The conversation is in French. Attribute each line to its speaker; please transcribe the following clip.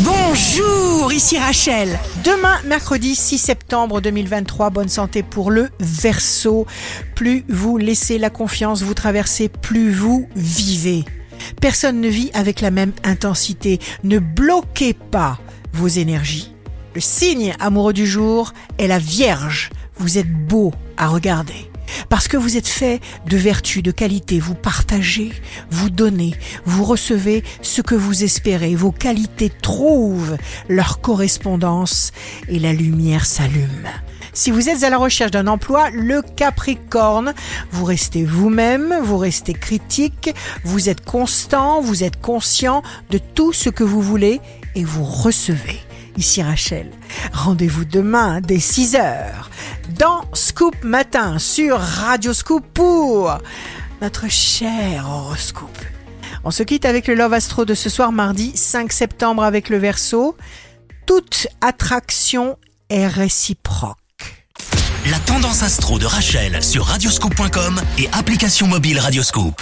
Speaker 1: Bonjour, ici Rachel. Demain, mercredi 6 septembre 2023, bonne santé pour le Verseau. Plus vous laissez la confiance vous traverser, plus vous vivez. Personne ne vit avec la même intensité. Ne bloquez pas vos énergies. Le signe amoureux du jour est la Vierge. Vous êtes beau à regarder. Parce que vous êtes fait de vertu, de qualité, vous partagez, vous donnez, vous recevez ce que vous espérez, vos qualités trouvent leur correspondance et la lumière s'allume. Si vous êtes à la recherche d'un emploi, le Capricorne, vous restez vous-même, vous restez critique, vous êtes constant, vous êtes conscient de tout ce que vous voulez et vous recevez. Ici Rachel. Rendez-vous demain dès 6 heures dans Scoop Matin sur Radio Scoop pour notre cher horoscope. On se quitte avec le Love Astro de ce soir mardi 5 septembre avec le Verseau. Toute attraction est réciproque.
Speaker 2: La tendance astro de Rachel sur radioscope.com et application mobile Radioscope.